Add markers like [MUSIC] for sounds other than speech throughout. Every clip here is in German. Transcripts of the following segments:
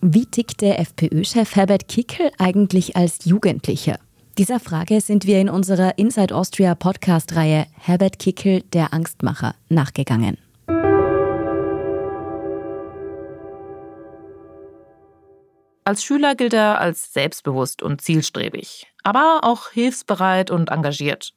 Wie tickt der FPÖ-Chef Herbert Kickel eigentlich als Jugendlicher? Dieser Frage sind wir in unserer Inside Austria Podcast-Reihe Herbert Kickel, der Angstmacher, nachgegangen. Als Schüler gilt er als selbstbewusst und zielstrebig, aber auch hilfsbereit und engagiert.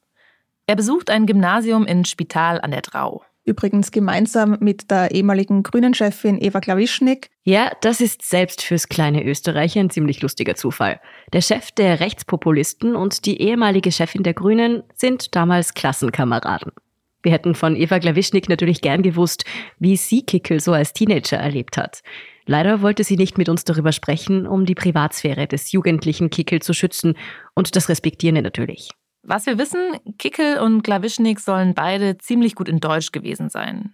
Er besucht ein Gymnasium in Spital an der Drau. Übrigens gemeinsam mit der ehemaligen Grünen-Chefin Eva Klawischnik. Ja, das ist selbst fürs kleine Österreich ein ziemlich lustiger Zufall. Der Chef der Rechtspopulisten und die ehemalige Chefin der Grünen sind damals Klassenkameraden. Wir hätten von Eva Klawischnik natürlich gern gewusst, wie sie Kickel so als Teenager erlebt hat. Leider wollte sie nicht mit uns darüber sprechen, um die Privatsphäre des jugendlichen Kickel zu schützen und das respektieren wir natürlich. Was wir wissen, Kickel und Klawischnik sollen beide ziemlich gut in Deutsch gewesen sein.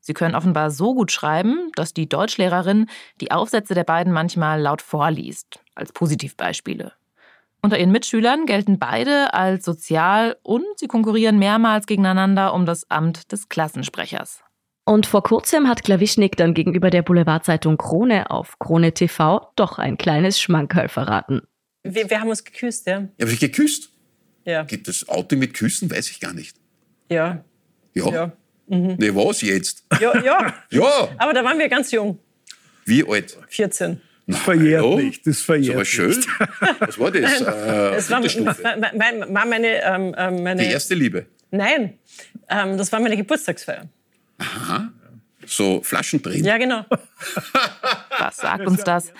Sie können offenbar so gut schreiben, dass die Deutschlehrerin die Aufsätze der beiden manchmal laut vorliest, als Positivbeispiele. Unter ihren Mitschülern gelten beide als sozial und sie konkurrieren mehrmals gegeneinander um das Amt des Klassensprechers. Und vor kurzem hat Klawischnik dann gegenüber der Boulevardzeitung Krone auf Krone TV doch ein kleines Schmankerl verraten. Wir, wir haben uns geküsst, ja. Ja, ich geküsst? Ja. Gibt es Outing mit Küssen? Weiß ich gar nicht. Ja. Ja? Ja. Nee, was jetzt? Ja, ja. [LAUGHS] Ja, Aber da waren wir ganz jung, wie alt? 14. Na, verjährt hallo? nicht, das verjährt Ist aber schön. nicht. Was war das? [LAUGHS] Äh, Es war, Unterstufe. war, war, war meine, ähm, ähm, meine. Die erste Liebe. Nein, ähm, das war meine Geburtstagsfeier. So Flaschen drin. Ja, genau. [LAUGHS] Was sagt uns das?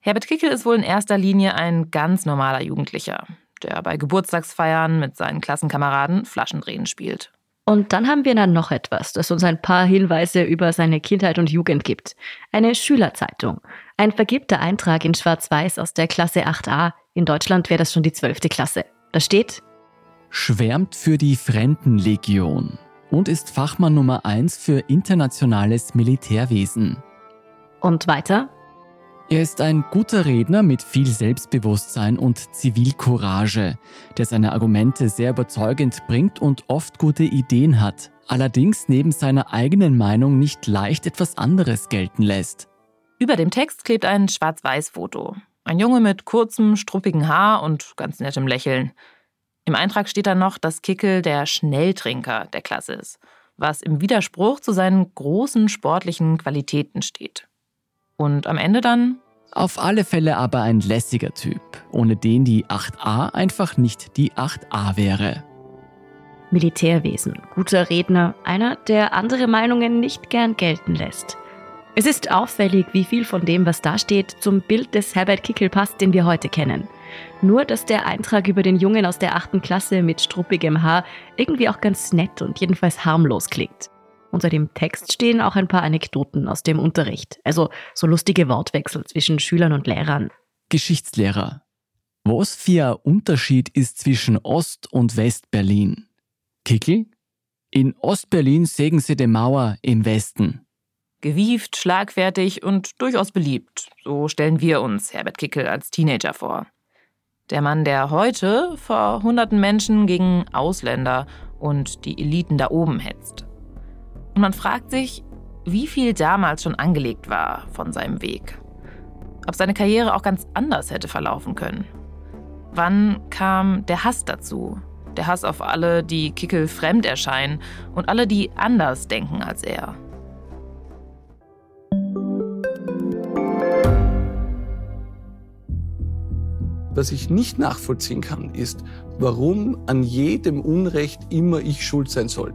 Herbert Kickel ist wohl in erster Linie ein ganz normaler Jugendlicher, der bei Geburtstagsfeiern mit seinen Klassenkameraden Flaschendrehen spielt. Und dann haben wir dann noch etwas, das uns ein paar Hinweise über seine Kindheit und Jugend gibt. Eine Schülerzeitung. Ein vergibter Eintrag in Schwarz-Weiß aus der Klasse 8a. In Deutschland wäre das schon die 12. Klasse. Da steht, schwärmt für die Fremdenlegion und ist Fachmann Nummer 1 für internationales Militärwesen. und weiter, Er ist ein guter Redner mit viel Selbstbewusstsein und Zivilcourage, der seine Argumente sehr überzeugend bringt und oft gute Ideen hat, allerdings neben seiner eigenen Meinung nicht leicht etwas anderes gelten lässt. Über dem Text klebt ein Schwarz-Weiß-Foto. Ein Junge mit kurzem, struppigen Haar und ganz nettem Lächeln. Im Eintrag steht dann noch, dass Kickel der Schnelltrinker der Klasse ist, was im Widerspruch zu seinen großen sportlichen Qualitäten steht. Und am Ende dann Auf alle Fälle aber ein lässiger Typ, ohne den die 8a einfach nicht die 8a wäre. Militärwesen, guter Redner, einer, der andere Meinungen nicht gern gelten lässt. Es ist auffällig, wie viel von dem, was da steht, zum Bild des Herbert Kickel passt, den wir heute kennen. Nur, dass der Eintrag über den Jungen aus der achten Klasse mit struppigem Haar irgendwie auch ganz nett und jedenfalls harmlos klingt. Unter dem Text stehen auch ein paar Anekdoten aus dem Unterricht, also so lustige Wortwechsel zwischen Schülern und Lehrern. Geschichtslehrer. Was für ein Unterschied ist zwischen Ost- und West-Berlin? Kickel? In Ostberlin sägen sie die Mauer im Westen. gewieft, schlagfertig und durchaus beliebt. So stellen wir uns Herbert Kickel als Teenager vor. Der Mann, der heute vor hunderten Menschen gegen Ausländer und die Eliten da oben hetzt. Und man fragt sich, wie viel damals schon angelegt war von seinem Weg. Ob seine Karriere auch ganz anders hätte verlaufen können. Wann kam der Hass dazu? Der Hass auf alle, die Kickel fremd erscheinen und alle, die anders denken als er. Was ich nicht nachvollziehen kann, ist, warum an jedem Unrecht immer ich schuld sein soll.